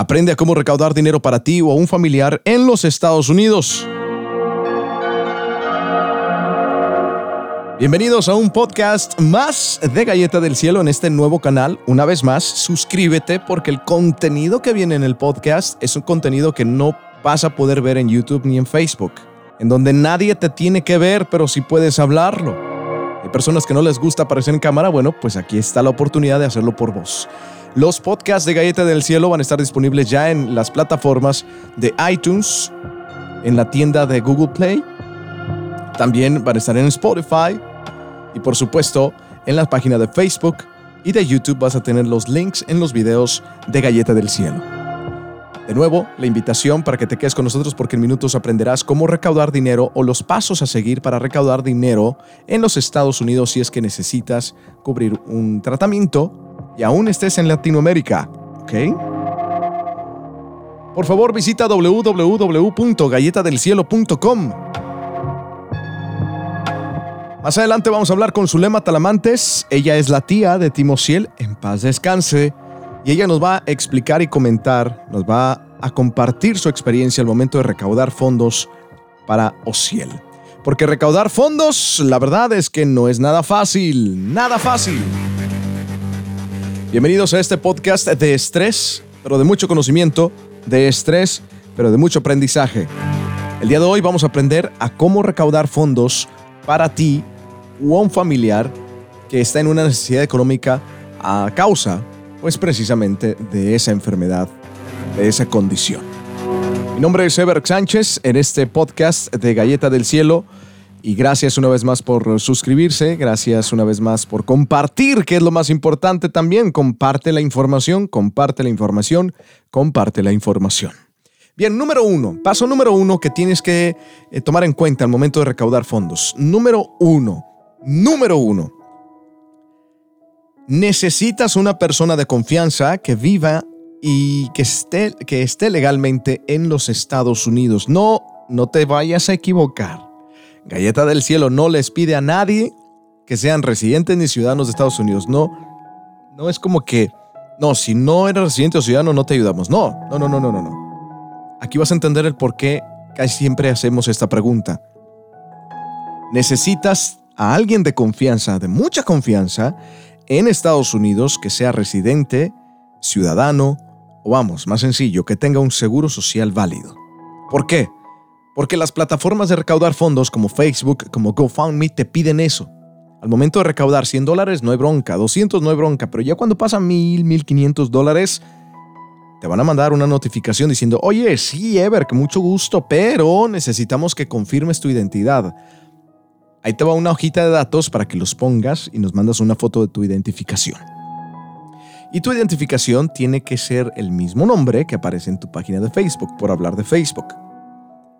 Aprende a cómo recaudar dinero para ti o a un familiar en los Estados Unidos. Bienvenidos a un podcast más de Galleta del Cielo en este nuevo canal. Una vez más, suscríbete porque el contenido que viene en el podcast es un contenido que no vas a poder ver en YouTube ni en Facebook, en donde nadie te tiene que ver, pero sí puedes hablarlo. Personas que no les gusta aparecer en cámara, bueno, pues aquí está la oportunidad de hacerlo por vos. Los podcasts de Galleta del Cielo van a estar disponibles ya en las plataformas de iTunes, en la tienda de Google Play, también van a estar en Spotify, y por supuesto, en la página de Facebook y de YouTube vas a tener los links en los videos de Galleta del Cielo. De nuevo, la invitación para que te quedes con nosotros porque en minutos aprenderás cómo recaudar dinero o los pasos a seguir para recaudar dinero en los Estados Unidos si es que necesitas cubrir un tratamiento y aún estés en Latinoamérica. ¿Ok? Por favor, visita www.galletadelcielo.com más adelante vamos a hablar con Zulema Talamantes. Ella es la tía de Timociel, en paz descanse. Y ella nos va a explicar y comentar, nos va a compartir su experiencia al momento de recaudar fondos para Ociel. Porque recaudar fondos, la verdad es que no es nada fácil, nada fácil. Bienvenidos a este podcast de estrés, pero de mucho conocimiento, de estrés, pero de mucho aprendizaje. El día de hoy vamos a aprender a cómo recaudar fondos para ti u un familiar que está en una necesidad económica a causa, pues precisamente de esa enfermedad, de esa condición. Mi nombre es Ever Sánchez en este podcast de Galleta del Cielo y gracias una vez más por suscribirse, gracias una vez más por compartir, que es lo más importante también, comparte la información, comparte la información, comparte la información. Bien, número uno, paso número uno que tienes que eh, tomar en cuenta al momento de recaudar fondos. Número uno, Número uno, necesitas una persona de confianza que viva y que esté, que esté legalmente en los Estados Unidos. No, no te vayas a equivocar. Galleta del Cielo no les pide a nadie que sean residentes ni ciudadanos de Estados Unidos. No, no es como que, no, si no eres residente o ciudadano no te ayudamos. No, no, no, no, no, no. Aquí vas a entender el por qué casi siempre hacemos esta pregunta. Necesitas a alguien de confianza, de mucha confianza, en Estados Unidos que sea residente, ciudadano o vamos, más sencillo, que tenga un seguro social válido. ¿Por qué? Porque las plataformas de recaudar fondos como Facebook, como GoFundMe, te piden eso. Al momento de recaudar 100 dólares no hay bronca, 200 no hay bronca, pero ya cuando pasan 1000, 1500 dólares, te van a mandar una notificación diciendo, oye, sí, Ever, que mucho gusto, pero necesitamos que confirmes tu identidad. Ahí te va una hojita de datos para que los pongas y nos mandas una foto de tu identificación. Y tu identificación tiene que ser el mismo nombre que aparece en tu página de Facebook, por hablar de Facebook.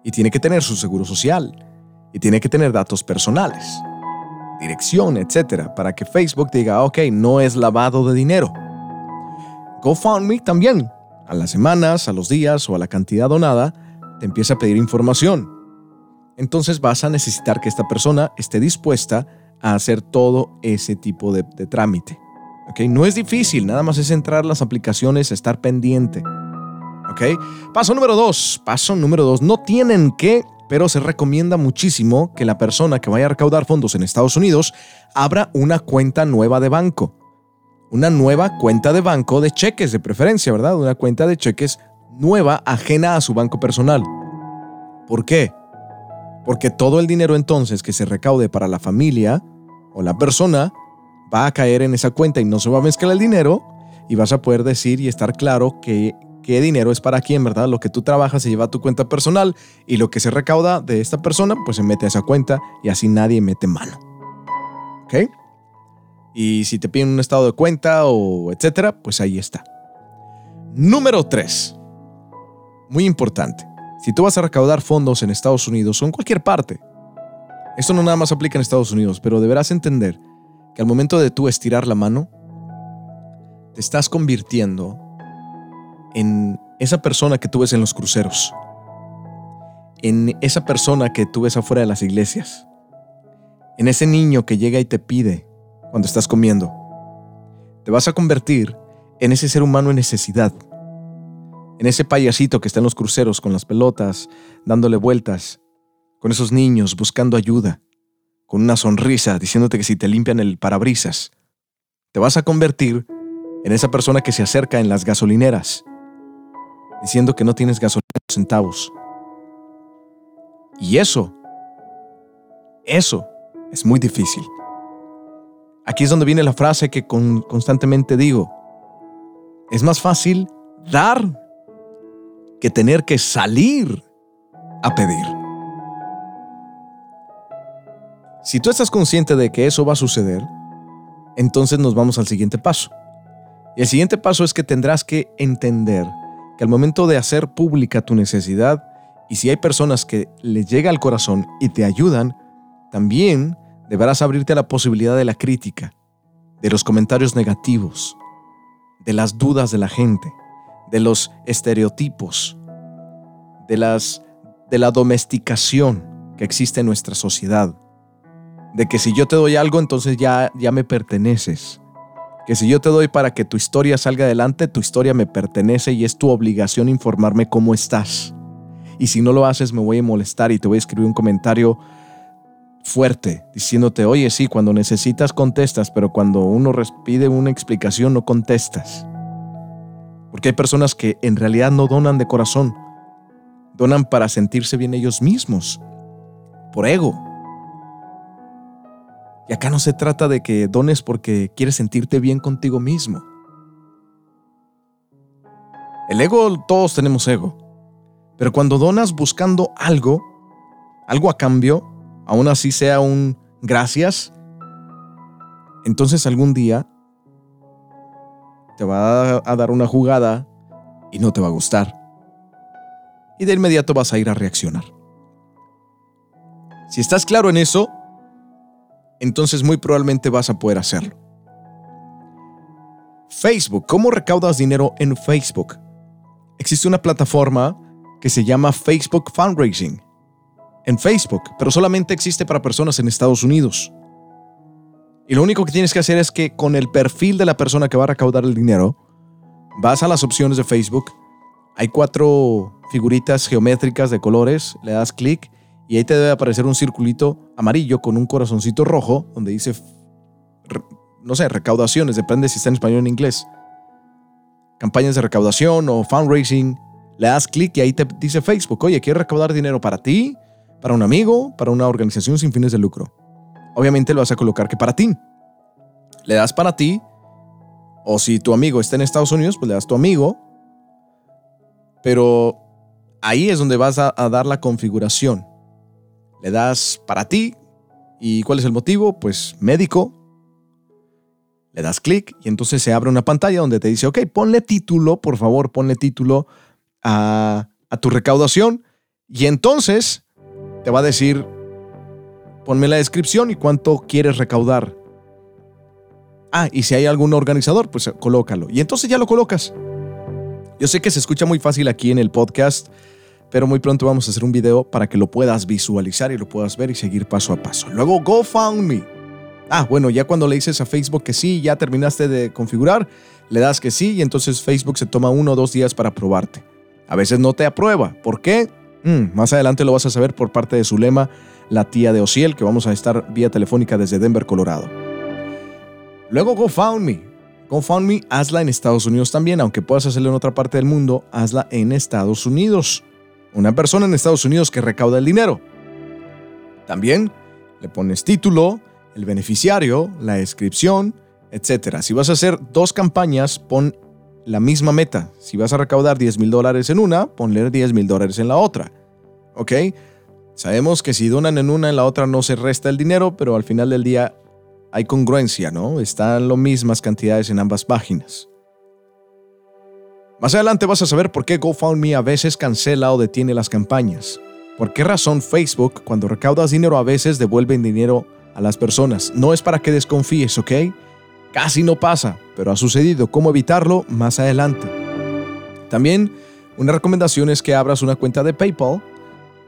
Y tiene que tener su seguro social. Y tiene que tener datos personales, dirección, etc. Para que Facebook diga, ok, no es lavado de dinero. GoFundMe también. A las semanas, a los días o a la cantidad donada, te empieza a pedir información entonces vas a necesitar que esta persona esté dispuesta a hacer todo ese tipo de, trámite. No es difícil, nada más es entrar las aplicaciones, estar pendiente. Paso número dos, paso número dos, no tienen que, pero se recomienda muchísimo que la persona que vaya a recaudar fondos en Estados Unidos abra una cuenta nueva de banco. Una nueva cuenta de banco de cheques de preferencia, ¿verdad? Una cuenta de cheques nueva ajena a su banco personal. ¿Por qué? Porque todo el dinero entonces que se recaude para la familia o la persona va a caer en esa cuenta y no se va a mezclar el dinero y vas a poder decir y estar claro que qué dinero es para quién, ¿verdad? Lo que tú trabajas se lleva a tu cuenta personal y lo que se recauda de esta persona pues se mete a esa cuenta y así nadie mete mano. ¿Ok? Y si te piden un estado de cuenta o etcétera, pues ahí está. Número 3. Muy importante. Si tú vas a recaudar fondos en Estados Unidos o en cualquier parte, esto no nada más aplica en Estados Unidos, pero deberás entender que al momento de tú estirar la mano, te estás convirtiendo en esa persona que tú ves en los cruceros, en esa persona que tú ves afuera de las iglesias, en ese niño que llega y te pide cuando estás comiendo. Te vas a convertir en ese ser humano en necesidad en ese payasito que está en los cruceros con las pelotas, dándole vueltas, con esos niños buscando ayuda, con una sonrisa diciéndote que si te limpian el parabrisas, te vas a convertir en esa persona que se acerca en las gasolineras, diciendo que no tienes gasolina centavos. Y eso, eso es muy difícil. Aquí es donde viene la frase que constantemente digo. Es más fácil dar que tener que salir a pedir. Si tú estás consciente de que eso va a suceder, entonces nos vamos al siguiente paso. Y el siguiente paso es que tendrás que entender que al momento de hacer pública tu necesidad, y si hay personas que les llega al corazón y te ayudan, también deberás abrirte a la posibilidad de la crítica, de los comentarios negativos, de las dudas de la gente, de los estereotipos, de, las, de la domesticación que existe en nuestra sociedad. De que si yo te doy algo, entonces ya, ya me perteneces. Que si yo te doy para que tu historia salga adelante, tu historia me pertenece y es tu obligación informarme cómo estás. Y si no lo haces, me voy a molestar y te voy a escribir un comentario fuerte diciéndote, oye, sí, cuando necesitas contestas, pero cuando uno pide una explicación no contestas. Porque hay personas que en realidad no donan de corazón, donan para sentirse bien ellos mismos, por ego. Y acá no se trata de que dones porque quieres sentirte bien contigo mismo. El ego, todos tenemos ego. Pero cuando donas buscando algo, algo a cambio, aún así sea un gracias, entonces algún día te va a dar una jugada y no te va a gustar. Y de inmediato vas a ir a reaccionar. Si estás claro en eso, entonces muy probablemente vas a poder hacerlo. Facebook, ¿cómo recaudas dinero en Facebook? Existe una plataforma que se llama Facebook Fundraising en Facebook, pero solamente existe para personas en Estados Unidos. Y lo único que tienes que hacer es que con el perfil de la persona que va a recaudar el dinero, vas a las opciones de Facebook, hay cuatro figuritas geométricas de colores, le das clic y ahí te debe aparecer un circulito amarillo con un corazoncito rojo donde dice, no sé, recaudaciones, depende si está en español o en inglés. Campañas de recaudación o fundraising. Le das clic y ahí te dice Facebook, oye, ¿quieres recaudar dinero para ti? ¿Para un amigo? ¿Para una organización sin fines de lucro? Obviamente lo vas a colocar que para ti. Le das para ti, o si tu amigo está en Estados Unidos, pues le das tu amigo, pero ahí es donde vas a, dar la configuración. Le das para ti, ¿y cuál es el motivo? Pues médico. Le das clic y entonces se abre una pantalla donde te dice, ok, ponle título, por favor, ponle título a, a tu recaudación. Y entonces te va a decir ponme la descripción y cuánto quieres recaudar. Ah, y si hay algún organizador, pues colócalo. Y entonces ya lo colocas. Yo sé que se escucha muy fácil aquí en el podcast, pero muy pronto vamos a hacer un video para que lo puedas visualizar y lo puedas ver y seguir paso a paso. Luego, GoFundMe. Ah, bueno, ya cuando le dices a Facebook que sí, ya terminaste de configurar, le das que sí y entonces Facebook se toma uno o dos días para aprobarte. A veces no te aprueba. ¿Por qué? Mm, más adelante lo vas a saber por parte de su lema la tía de Ociel, que vamos a estar vía telefónica desde Denver, Colorado. Luego GoFundMe. GoFundMe, hazla en Estados Unidos también, aunque puedas hacerlo en otra parte del mundo, hazla en Estados Unidos. Una persona en Estados Unidos que recauda el dinero. También le pones título, el beneficiario, la descripción, etc. Si vas a hacer dos campañas, pon la misma meta. Si vas a recaudar 10 mil dólares en una, ponle 10 mil dólares en la otra. ¿Ok? Sabemos que si donan en una, en la otra no se resta el dinero, pero al final del día hay congruencia, ¿no? Están las mismas cantidades en ambas páginas. Más adelante vas a saber por qué GoFundMe a veces cancela o detiene las campañas. ¿Por qué razón Facebook, cuando recaudas dinero, a veces devuelven dinero a las personas? No es para que desconfíes, ¿ok? Casi no pasa, pero ha sucedido. ¿Cómo evitarlo? Más adelante. También una recomendación es que abras una cuenta de PayPal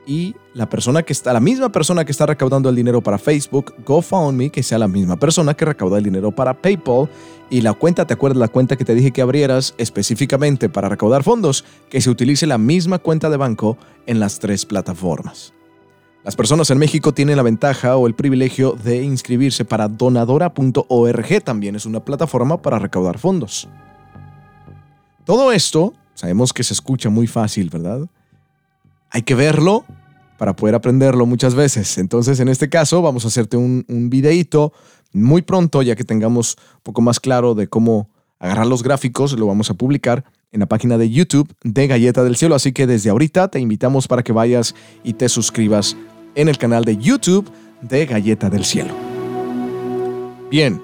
y la persona que está, la misma persona que está recaudando el dinero para Facebook, GoFundMe, que sea la misma persona que recauda el dinero para PayPal y la cuenta, ¿te acuerdas la cuenta que te dije que abrieras específicamente para recaudar fondos? Que se utilice la misma cuenta de banco en las tres plataformas. Las personas en México tienen la ventaja o el privilegio de inscribirse para donadora.org, también es una plataforma para recaudar fondos. Todo esto, sabemos que se escucha muy fácil, ¿verdad? Hay que verlo para poder aprenderlo muchas veces. Entonces, en este caso, vamos a hacerte un, videíto muy pronto, ya que tengamos un poco más claro de cómo agarrar los gráficos, lo vamos a publicar en la página de YouTube de Galleta del Cielo. Así que desde ahorita te invitamos para que vayas y te suscribas en el canal de YouTube de Galleta del Cielo. Bien,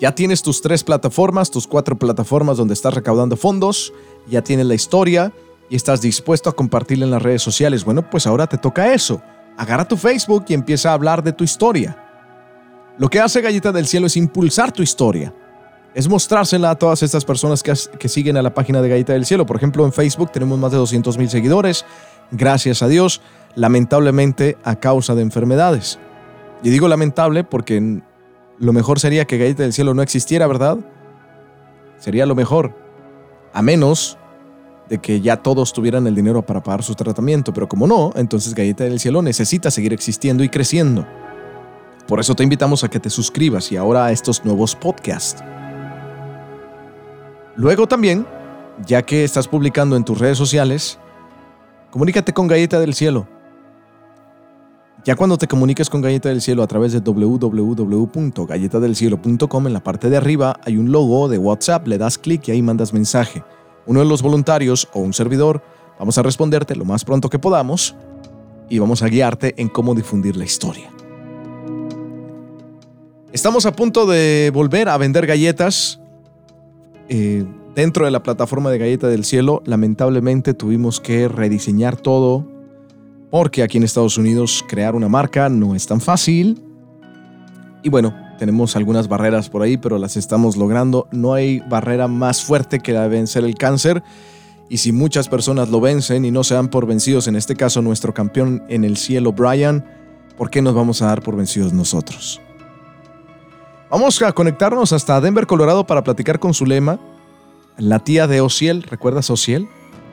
ya tienes tus tres plataformas, tus cuatro plataformas donde estás recaudando fondos, ya tienes la historia y estás dispuesto a compartirla en las redes sociales. Bueno, pues ahora te toca eso. Agarra tu Facebook y empieza a hablar de tu historia. Lo que hace Galleta del Cielo es impulsar tu historia. Es mostrársela a todas estas personas que, siguen a la página de Galleta del Cielo. Por ejemplo, en Facebook tenemos más de 200 mil seguidores. Gracias a Dios lamentablemente a causa de enfermedades. Y digo lamentable porque lo mejor sería que Galleta del Cielo no existiera, ¿verdad? Sería lo mejor. A menos de que ya todos tuvieran el dinero para pagar su tratamiento, pero como no, entonces Galleta del Cielo necesita seguir existiendo y creciendo. Por eso te invitamos a que te suscribas y ahora a estos nuevos podcasts. Luego también, ya que estás publicando en tus redes sociales, comunícate con Galleta del Cielo ya cuando te comuniques con Galleta del Cielo a través de www.galletadelcielo.com, en la parte de arriba hay un logo de WhatsApp, le das clic y ahí mandas mensaje. Uno de los voluntarios o un servidor vamos a responderte lo más pronto que podamos y vamos a guiarte en cómo difundir la historia. Estamos a punto de volver a vender galletas eh, dentro de la plataforma de Galleta del Cielo. Lamentablemente tuvimos que rediseñar todo porque aquí en Estados Unidos crear una marca no es tan fácil. Y bueno, tenemos algunas barreras por ahí, pero las estamos logrando. No hay barrera más fuerte que la de vencer el cáncer. Y si muchas personas lo vencen y no se dan por vencidos, en este caso nuestro campeón en el cielo, Brian, ¿por qué nos vamos a dar por vencidos nosotros? Vamos a conectarnos hasta Denver, Colorado, para platicar con Zulema, la tía de Ociel. ¿Recuerdas Ociel?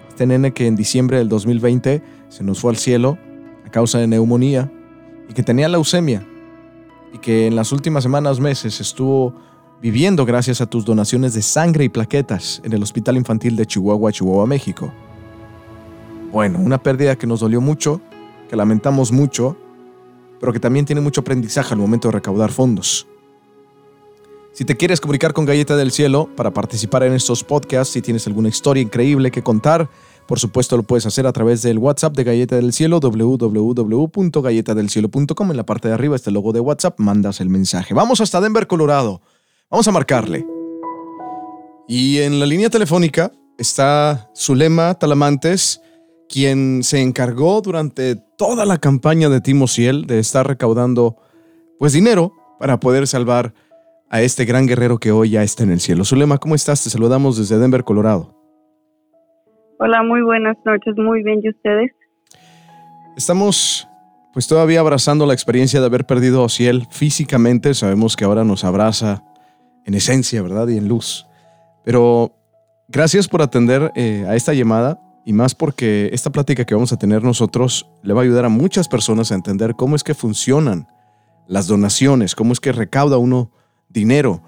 Este nene que en diciembre del 2020 se nos fue al cielo a causa de neumonía y que tenía leucemia y que en las últimas semanas, meses estuvo viviendo gracias a tus donaciones de sangre y plaquetas en el Hospital Infantil de Chihuahua, Chihuahua, México. Bueno, una pérdida que nos dolió mucho, que lamentamos mucho, pero que también tiene mucho aprendizaje al momento de recaudar fondos. Si te quieres comunicar con Galleta del Cielo para participar en estos podcasts, si tienes alguna historia increíble que contar, por supuesto lo puedes hacer a través del WhatsApp de Galleta del Cielo, www.galletadelcielo.com. En la parte de arriba este logo de WhatsApp, mandas el mensaje. Vamos hasta Denver, Colorado. Vamos a marcarle. Y en la línea telefónica está Zulema Talamantes, quien se encargó durante toda la campaña de Timo Ciel de estar recaudando pues dinero para poder salvar a este gran guerrero que hoy ya está en el cielo. Zulema, ¿cómo estás? Te saludamos desde Denver, Colorado. Hola, muy buenas noches, muy bien, ¿y ustedes? Estamos pues todavía abrazando la experiencia de haber perdido a Ciel físicamente, sabemos que ahora nos abraza en esencia, ¿verdad? Y en luz. Pero gracias por atender eh, a esta llamada y más porque esta plática que vamos a tener nosotros le va a ayudar a muchas personas a entender cómo es que funcionan las donaciones, cómo es que recauda uno dinero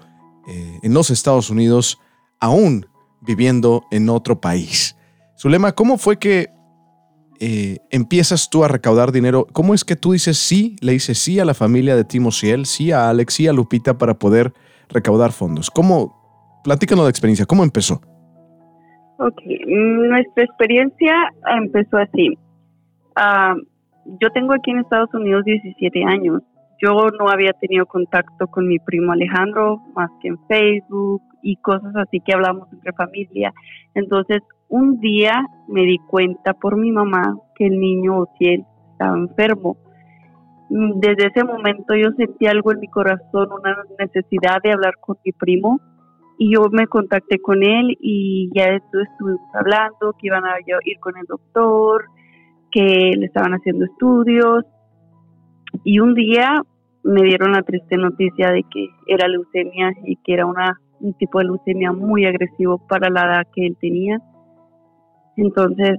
eh, en los Estados Unidos, aún viviendo en otro país. Zulema, ¿cómo fue que eh, empiezas tú a recaudar dinero? ¿Cómo es que tú dices sí, le dices sí a la familia de Timo Ciel, sí a Alex, sí a Lupita para poder recaudar fondos? ¿Cómo? Platícanos la experiencia, ¿cómo empezó? Ok, nuestra experiencia empezó así. Ah, yo tengo aquí en Estados Unidos 17 años yo no había tenido contacto con mi primo Alejandro más que en Facebook y cosas así que hablamos entre familia. Entonces, un día me di cuenta por mi mamá que el niño Ociel estaba enfermo. Desde ese momento yo sentí algo en mi corazón, una necesidad de hablar con mi primo y yo me contacté con él y ya estuvimos hablando que iban a ir con el doctor, que le estaban haciendo estudios y un día me dieron la triste noticia de que era leucemia y que era una, un tipo de leucemia muy agresivo para la edad que él tenía. Entonces,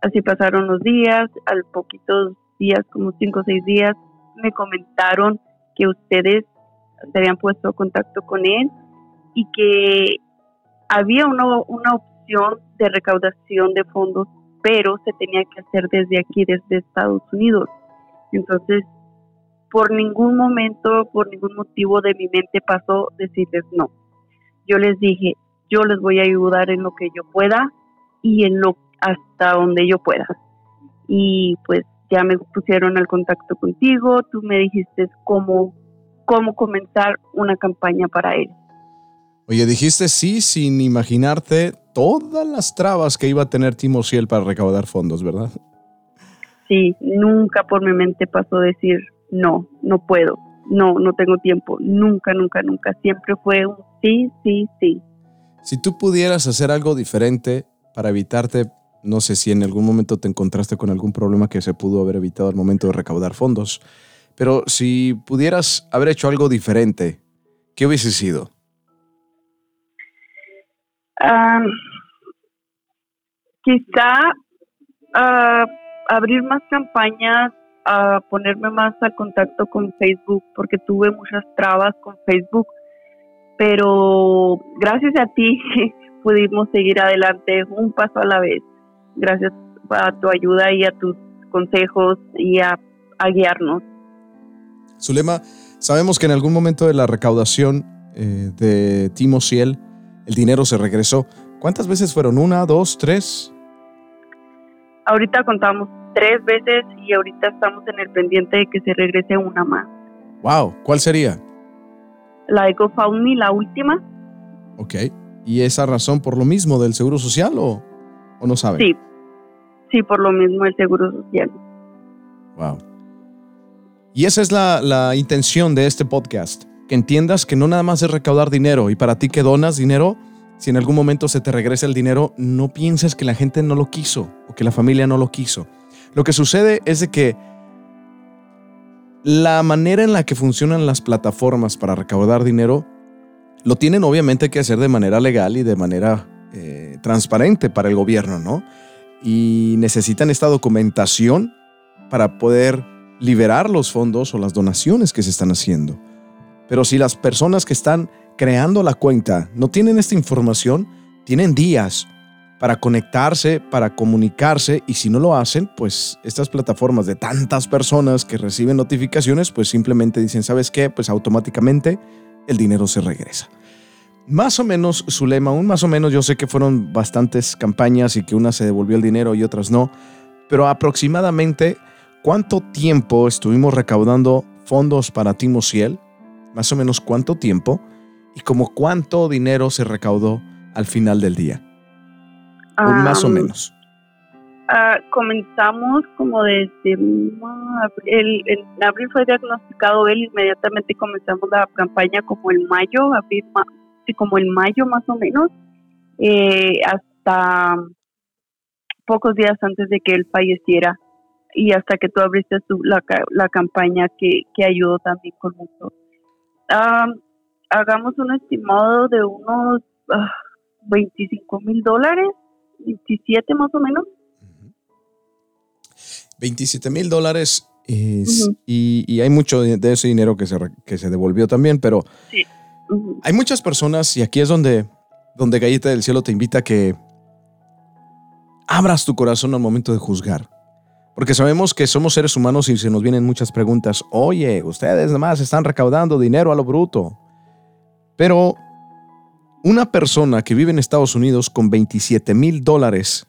así pasaron los días, al poquitos días, como cinco o seis días, me comentaron que ustedes se habían puesto contacto con él y que había una, una opción de recaudación de fondos, pero se tenía que hacer desde aquí, desde Estados Unidos. Entonces, por ningún momento, por ningún motivo de mi mente pasó decirles no. Yo les dije, yo les voy a ayudar en lo que yo pueda y en lo hasta donde yo pueda. Y pues ya me pusieron al contacto contigo, tú me dijiste cómo, cómo comenzar una campaña para él. Oye, dijiste sí sin imaginarte todas las trabas que iba a tener Timo Ciel para recaudar fondos, ¿verdad? Sí, nunca por mi mente pasó decir no, no puedo, no, no tengo tiempo, nunca, nunca, nunca. Siempre fue un sí, sí, sí. Si tú pudieras hacer algo diferente para evitarte, no sé si en algún momento te encontraste con algún problema que se pudo haber evitado al momento de recaudar fondos, pero si pudieras haber hecho algo diferente, ¿qué hubiese sido? quizá ah, abrir más campañas, a ponerme más al contacto con Facebook, porque tuve muchas trabas con Facebook, pero gracias a ti pudimos seguir adelante un paso a la vez, gracias a tu ayuda y a tus consejos y a, guiarnos. Zulema, sabemos que en algún momento de la recaudación eh, de Timo Ciel, el dinero se regresó. ¿Cuántas veces fueron? ¿Una, dos, tres? Ahorita contamos tres veces y ahorita estamos en el pendiente de que se regrese una más. Wow, ¿cuál sería? La de GoFundMe, la última. Ok, ¿y esa razón por lo mismo del Seguro Social o, o no sabe? Sí, sí, por lo mismo el Seguro Social. Wow. Y esa es la, la intención de este podcast, que entiendas que no nada más es recaudar dinero y para ti que donas dinero, si en algún momento se te regresa el dinero, no pienses que la gente no lo quiso o que la familia no lo quiso. Lo que sucede es de que la manera en la que funcionan las plataformas para recaudar dinero lo tienen obviamente que hacer de manera legal y de manera eh, transparente para el gobierno, ¿no? Y necesitan esta documentación para poder liberar los fondos o las donaciones que se están haciendo. Pero si las personas que están creando la cuenta no tienen esta información, tienen días para conectarse, para comunicarse y si no lo hacen, pues estas plataformas de tantas personas que reciben notificaciones, pues simplemente dicen, ¿sabes qué? Pues automáticamente el dinero se regresa. Más o menos, Zulema, un más o menos, yo sé que fueron bastantes campañas y que una se devolvió el dinero y otras no, pero aproximadamente, ¿cuánto tiempo estuvimos recaudando fondos para Timo Ciel? Más o menos, ¿cuánto tiempo? Y como cuánto dinero se recaudó al final del día más o menos. Uh, comenzamos como desde el, en abril fue diagnosticado él, inmediatamente comenzamos la campaña como el mayo, abril, como el mayo más o menos, eh, hasta pocos días antes de que él falleciera y hasta que tú abriste la, la campaña que, que ayudó también con mucho. hagamos un estimado de unos 25 ah, mil dólares 27 más o menos. 27 mil dólares y, hay mucho de ese dinero que se, que se devolvió también, pero hay muchas personas y aquí es donde, donde Galleta del Cielo te invita a que abras tu corazón al momento de juzgar. Porque sabemos que somos seres humanos y se nos vienen muchas preguntas. Oye, ustedes nada más están recaudando dinero a lo bruto. Pero una persona que vive en Estados Unidos con 27 mil dólares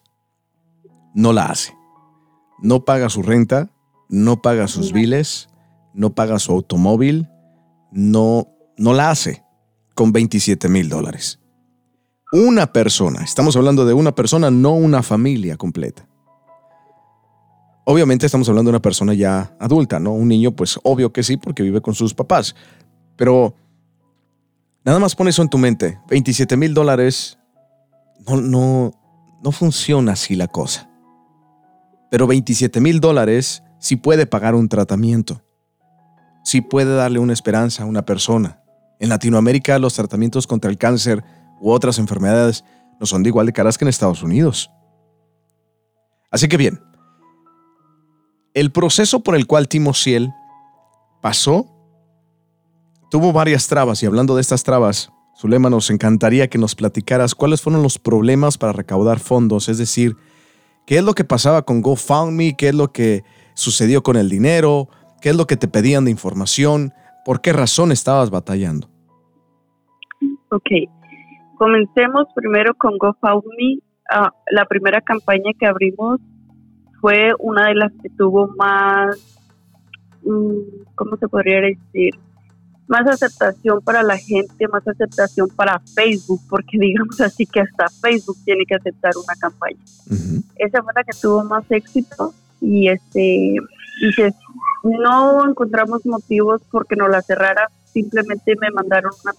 no la hace. No paga su renta, no paga sus biles, no paga su automóvil, no, no la hace con 27 mil dólares. Una persona, estamos hablando de una persona, no una familia completa. Obviamente estamos hablando de una persona ya adulta, ¿no? Un niño, pues obvio que sí, porque vive con sus papás. Pero Nada más pon eso en tu mente. 27 mil dólares. No, no, no funciona así la cosa. Pero 27 mil dólares sí puede pagar un tratamiento. Sí puede darle una esperanza a una persona. En Latinoamérica los tratamientos contra el cáncer u otras enfermedades no son de igual de caras que en Estados Unidos. Así que bien, el proceso por el cual Timo Ciel pasó tuvo varias trabas y hablando de estas trabas, Zulema, nos encantaría que nos platicaras cuáles fueron los problemas para recaudar fondos, es decir, qué es lo que pasaba con GoFundMe, qué es lo que sucedió con el dinero, qué es lo que te pedían de información, por qué razón estabas batallando. Ok, comencemos primero con GoFundMe. Ah, la primera campaña que abrimos fue una de las que tuvo más, mm, ¿cómo se podría decir? Más aceptación para la gente, más aceptación para Facebook, porque digamos así que hasta Facebook tiene que aceptar una campaña. Esa fue la que tuvo más éxito y este y no encontramos motivos porque no la cerrara, simplemente me mandaron una,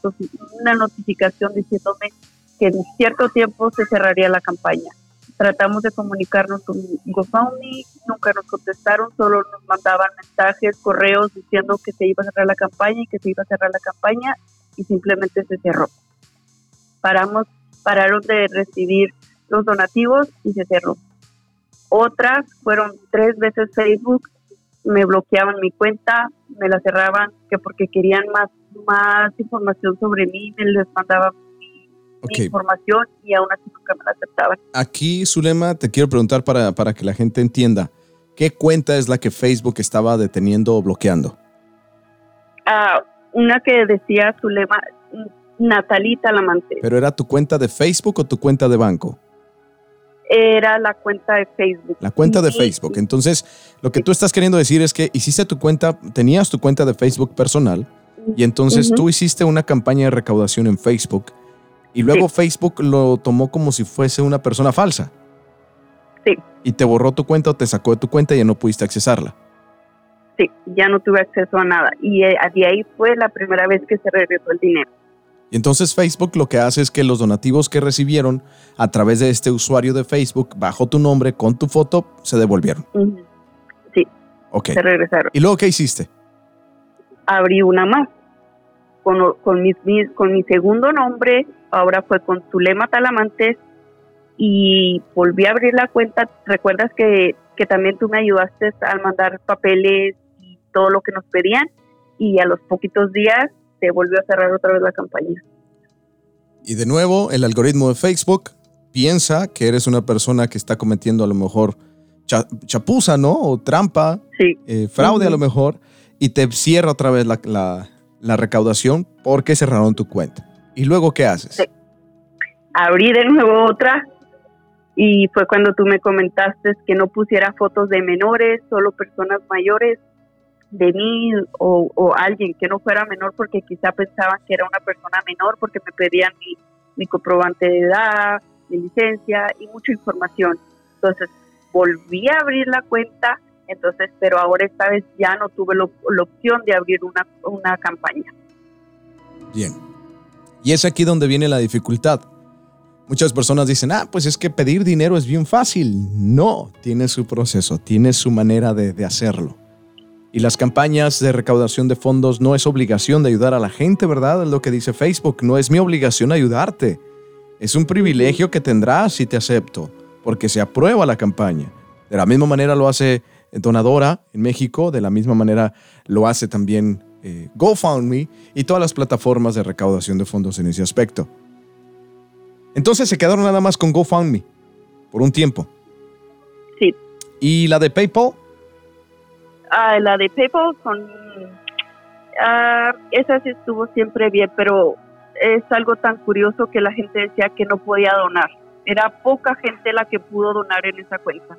una notificación diciéndome que en cierto tiempo se cerraría la campaña tratamos de comunicarnos con GoFundMe, nunca nos contestaron, solo nos mandaban mensajes, correos diciendo que se iba a cerrar la campaña y que se iba a cerrar la campaña y simplemente se cerró. Paramos, pararon de recibir los donativos y se cerró. Otras fueron tres veces Facebook, me bloqueaban mi cuenta, me la cerraban, que porque querían más, más información sobre mí, me les mandaban información y aún así nunca me la aceptaban. Aquí, Zulema, te quiero preguntar para, para que la gente entienda, ¿qué cuenta es la que Facebook estaba deteniendo o bloqueando? Ah, una que decía Zulema, Natalita Lamante. ¿Pero era tu cuenta de Facebook o tu cuenta de banco? Era la cuenta de Facebook. La cuenta de Facebook. Entonces, lo que tú estás queriendo decir es que hiciste tu cuenta, tenías tu cuenta de Facebook personal y entonces tú hiciste una campaña de recaudación en Facebook y luego Facebook lo tomó como si fuese una persona falsa. Sí. Y te borró tu cuenta o te sacó de tu cuenta y ya no pudiste accesarla. Sí, ya no tuve acceso a nada. Y eh, de ahí fue la primera vez que se regresó el dinero. Y entonces Facebook lo que hace es que los donativos que recibieron a través de este usuario de Facebook, bajo tu nombre, con tu foto, se devolvieron. Sí. Ok. Se regresaron. ¿Y luego qué hiciste? Abrí una más. Con, con, con mi segundo nombre, ahora fue con Zulema Talamantes y volví a abrir la cuenta. ¿Recuerdas que, que también tú me ayudaste al mandar papeles y todo lo que nos pedían? Y a los poquitos días se volvió a cerrar otra vez la campaña. Y de nuevo, el algoritmo de Facebook piensa que eres una persona que está cometiendo a lo mejor chapuza, ¿no? O trampa, eh, fraude a lo mejor, y te cierra otra vez la, la, la recaudación porque cerraron tu cuenta. ¿Y luego qué haces? Abrí de nuevo otra y fue cuando tú me comentaste que no pusiera fotos de menores, solo personas mayores de mí o, alguien que no fuera menor porque quizá pensaban que era una persona menor porque me pedían mi, mi comprobante de edad, mi licencia y mucha información. Entonces volví a abrir la cuenta, entonces, pero ahora esta vez ya no tuve la opción de abrir una, una campaña. Bien, y es aquí donde viene la dificultad. Muchas personas dicen, ah, pues es que pedir dinero es bien fácil. No, tiene su proceso, tiene su manera de, hacerlo. Y las campañas de recaudación de fondos no es obligación de ayudar a la gente, ¿verdad? Es lo que dice Facebook, no es mi obligación ayudarte. Es un privilegio que tendrás si te acepto, porque se aprueba la campaña. De la misma manera lo hace Donadora en México, de la misma manera lo hace también eh, GoFundMe y todas las plataformas de recaudación de fondos en ese aspecto. Entonces se quedaron nada más con GoFundMe por un tiempo. Sí. ¿Y la de PayPal? Ah, la de PayPal con... Ah, esa sí estuvo siempre bien, pero es algo tan curioso que la gente decía que no podía donar. Era poca gente la que pudo donar en esa cuenta.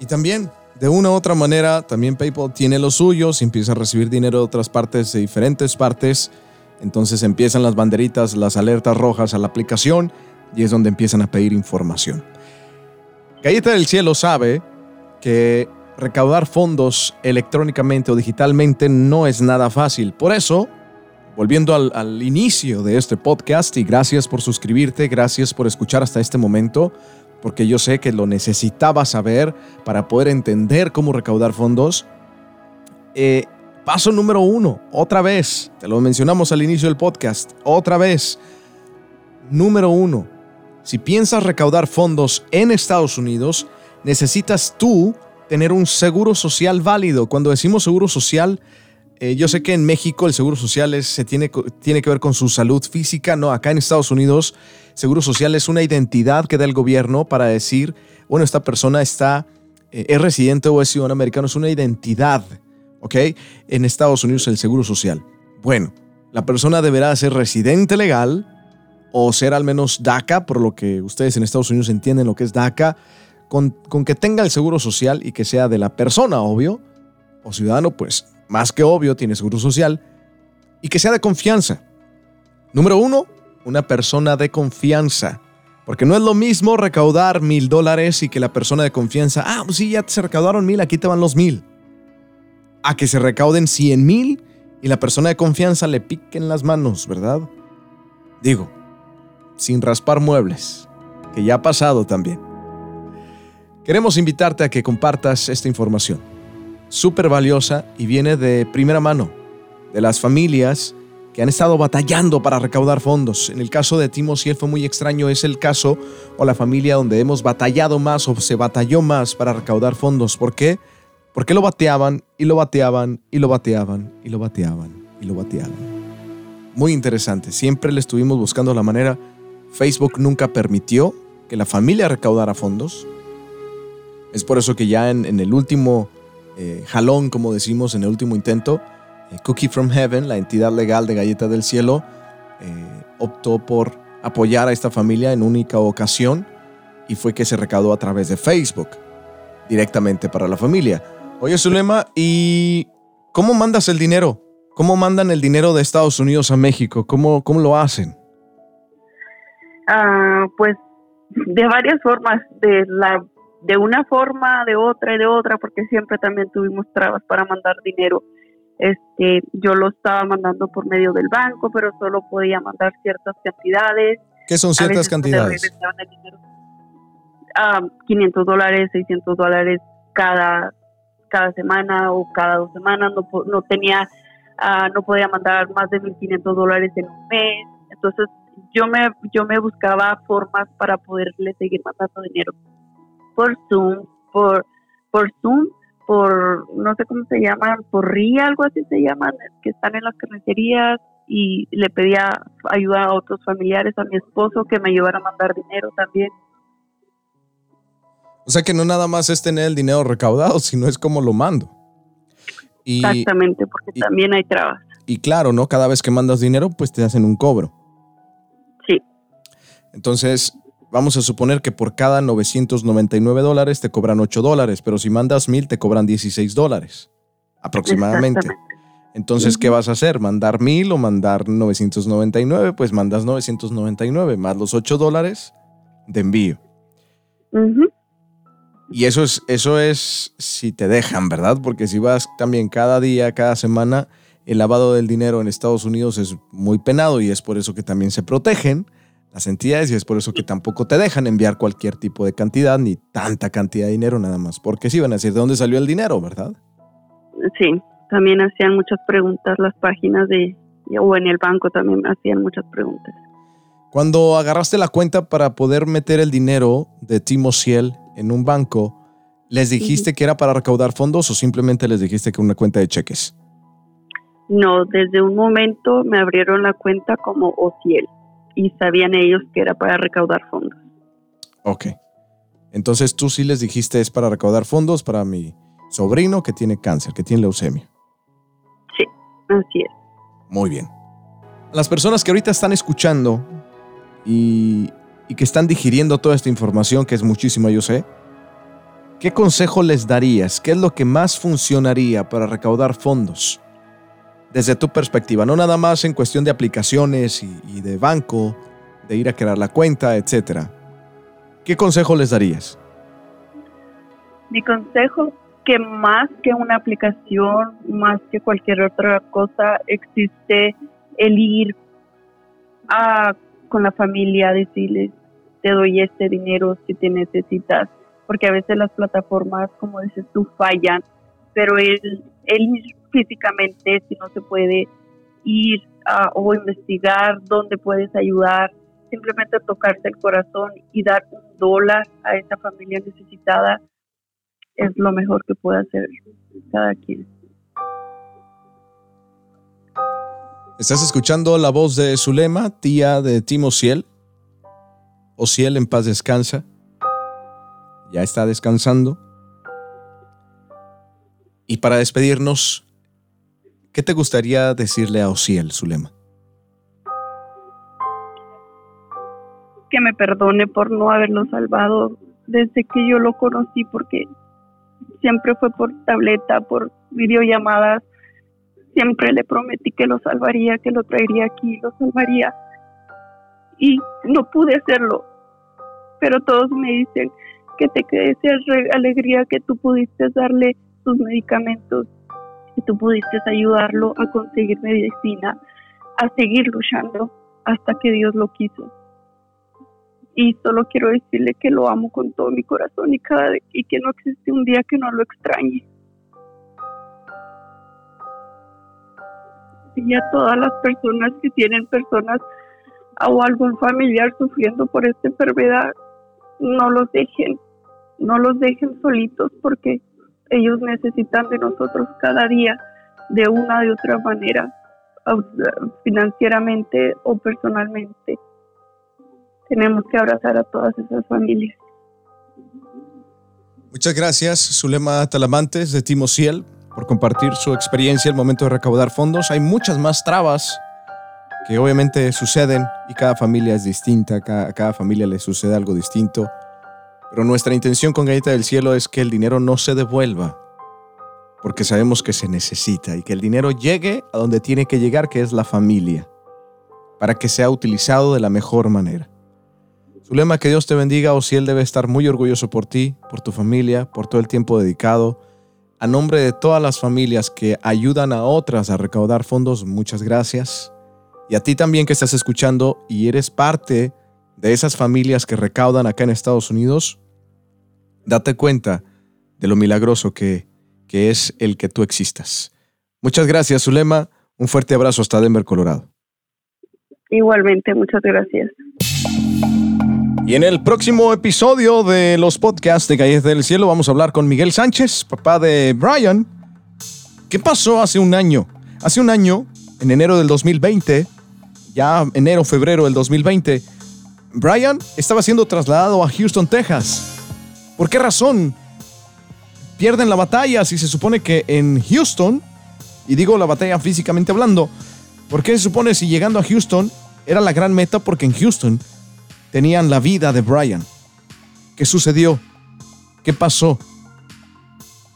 Y también de una u otra manera, también PayPal tiene los suyos, empieza a recibir dinero de otras partes, de diferentes partes. Entonces empiezan las banderitas, las alertas rojas a la aplicación y es donde empiezan a pedir información. Galleta del Cielo sabe que recaudar fondos electrónicamente o digitalmente no es nada fácil. Por eso, volviendo al, al, inicio de este podcast y gracias por suscribirte, gracias por escuchar hasta este momento, porque yo sé que lo necesitaba saber para poder entender cómo recaudar fondos. Eh, paso número uno, otra vez, te lo mencionamos al inicio del podcast, otra vez. Número uno, si piensas recaudar fondos en Estados Unidos, necesitas tú tener un seguro social válido. Cuando decimos seguro social, eh, yo sé que en México el seguro social se tiene, tiene que ver con su salud física, no, acá en Estados Unidos seguro social es una identidad que da el gobierno para decir, bueno, esta persona está, eh, es residente o es ciudadano americano, es una identidad, ¿ok? En Estados Unidos el seguro social. Bueno, la persona deberá ser residente legal o ser al menos DACA, por lo que ustedes en Estados Unidos entienden lo que es DACA, con, con que tenga el seguro social y que sea de la persona, obvio, o ciudadano, pues más que obvio, tiene seguro social, y que sea de confianza. Número uno, una persona de confianza. Porque no es lo mismo recaudar mil dólares y que la persona de confianza, ah, pues sí, ya se recaudaron mil, aquí te van los mil. A que se recauden cien mil y la persona de confianza le piquen las manos, ¿verdad? Digo, sin raspar muebles, que ya ha pasado también. Queremos invitarte a que compartas esta información súper valiosa y viene de primera mano, de las familias que han estado batallando para recaudar fondos. En el caso de Timo él fue muy extraño, es el caso o la familia donde hemos batallado más o se batalló más para recaudar fondos. ¿Por qué? Porque lo bateaban y lo bateaban y lo bateaban y lo bateaban y lo bateaban. Muy interesante, siempre le estuvimos buscando la manera. Facebook nunca permitió que la familia recaudara fondos. Es por eso que ya en, en el último eh, jalón, como decimos en el último intento, eh, Cookie from Heaven, la entidad legal de Galleta del Cielo, eh, optó por apoyar a esta familia en única ocasión y fue que se recaudó a través de Facebook, directamente para la familia. Oye, Zulema, ¿y cómo mandas el dinero? ¿Cómo mandan el dinero de Estados Unidos a México? ¿Cómo, cómo lo hacen? Ah, pues de varias formas. De la de una forma, de otra y de otra, porque siempre también tuvimos trabas para mandar dinero. Este, yo lo estaba mandando por medio del banco, pero solo podía mandar ciertas cantidades. ¿Qué son ciertas cantidades? 500 dólares, 600 dólares cada, cada semana o cada dos semanas. No, no tenía, ah, no podía mandar más de 1.500 dólares en un mes. Entonces, yo me, yo me buscaba formas para poderle seguir mandando dinero por Zoom, por, por Zoom, por, no sé cómo se llaman, por RIA, algo así se llaman, que están en las carnicerías y le pedía ayuda a otros familiares, a mi esposo, que me ayudara a mandar dinero también. O sea que no nada más es tener el dinero recaudado, sino es como lo mando. Exactamente, porque también hay trabas. Y claro, ¿no? Cada vez que mandas dinero, pues te hacen un cobro. Sí. Entonces, vamos a suponer que por cada 999 dólares te cobran 8 dólares, pero si mandas 1000 te cobran 16 dólares aproximadamente. Entonces, ¿qué vas a hacer? ¿Mandar 1000 o mandar 999? Pues mandas 999 más los 8 dólares de envío. Y eso es, eso es si te dejan, ¿verdad? Porque si vas también cada día, cada semana, el lavado del dinero en Estados Unidos es muy penado y es por eso que también se protegen las entidades y es por eso que tampoco te dejan enviar cualquier tipo de cantidad ni tanta cantidad de dinero nada más, porque sí van a decir de dónde salió el dinero, ¿verdad? Sí, también hacían muchas preguntas las páginas de o en el banco también hacían muchas preguntas. Cuando agarraste la cuenta para poder meter el dinero de Timo Ciel en un banco, ¿les dijiste que era para recaudar fondos o simplemente les dijiste que una cuenta de cheques? No, desde un momento me abrieron la cuenta como Ociel y sabían ellos que era para recaudar fondos. Ok. Entonces tú sí les dijiste es para recaudar fondos para mi sobrino que tiene cáncer, que tiene leucemia. Sí, así es. Muy bien. Las personas que ahorita están escuchando y, y que están digiriendo toda esta información, que es muchísima, yo sé, ¿qué consejo les darías? ¿Qué es lo que más funcionaría para recaudar fondos? Desde tu perspectiva, no nada más en cuestión de aplicaciones y, de banco, de ir a crear la cuenta, etcétera. ¿Qué consejo les darías? Mi consejo que más que una aplicación, más que cualquier otra cosa, existe el ir a, con la familia, decirles, te doy este dinero si te necesitas, porque a veces las plataformas, como dices tú, fallan, pero él, él físicamente, si no se puede ir o investigar dónde puedes ayudar, simplemente tocarse el corazón y dar un dólar a esa familia necesitada es lo mejor que puede hacer cada quien. Estás escuchando la voz de Zulema, tía de Timo Ciel. Ociel en paz descansa. Ya está descansando. Y para despedirnos, ¿qué te gustaría decirle a Ociel, Zulema? Que me perdone por no haberlo salvado desde que yo lo conocí, porque siempre fue por tableta, por videollamadas siempre le prometí que lo salvaría, que lo traería aquí, lo salvaría. Y no pude hacerlo. Pero todos me dicen que te quede esa alegría que tú pudiste darle sus medicamentos, que tú pudiste ayudarlo a conseguir medicina, a seguir luchando hasta que Dios lo quiso. Y solo quiero decirle que lo amo con todo mi corazón y, cada, y que no existe un día que no lo extrañe. y a todas las personas que tienen personas o algún familiar sufriendo por esta enfermedad, no los dejen, no los dejen solitos porque ellos necesitan de nosotros cada día de una de otra manera, financieramente o personalmente. Tenemos que abrazar a todas esas familias. Muchas gracias, Zulema Talamantes de Timo Ciel por compartir su experiencia al momento de recaudar fondos. Hay muchas más trabas que obviamente suceden y cada familia es distinta, cada, a cada familia le sucede algo distinto. Pero nuestra intención con Galleta del Cielo es que el dinero no se devuelva, porque sabemos que se necesita y que el dinero llegue a donde tiene que llegar, que es la familia, para que sea utilizado de la mejor manera. Su lema, que Dios te bendiga, o si Él debe estar muy orgulloso por ti, por tu familia, por todo el tiempo dedicado a nombre de todas las familias que ayudan a otras a recaudar fondos, muchas gracias. Y a ti también que estás escuchando y eres parte de esas familias que recaudan acá en Estados Unidos, date cuenta de lo milagroso que, que es el que tú existas. Muchas gracias, Zulema. Un fuerte abrazo hasta Denver, Colorado. Igualmente, muchas gracias. Y en el próximo episodio de los podcasts de Calles del Cielo vamos a hablar con Miguel Sánchez, papá de Brian. ¿Qué pasó hace un año? Hace un año, en enero del 2020, ya enero, febrero del 2020, Brian estaba siendo trasladado a Houston, Texas. ¿Por qué razón? Pierden la batalla si se supone que en Houston, y digo la batalla físicamente hablando, ¿por qué se supone si llegando a Houston era la gran meta? Porque en Houston tenían la vida de Brian. ¿Qué sucedió? ¿Qué pasó?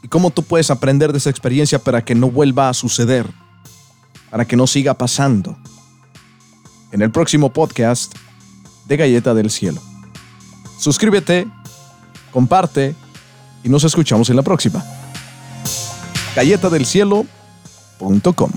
¿Y cómo tú puedes aprender de esa experiencia para que no vuelva a suceder? Para que no siga pasando. En el próximo podcast de Galleta del Cielo. Suscríbete, comparte y nos escuchamos en la próxima. galletadelcielo.com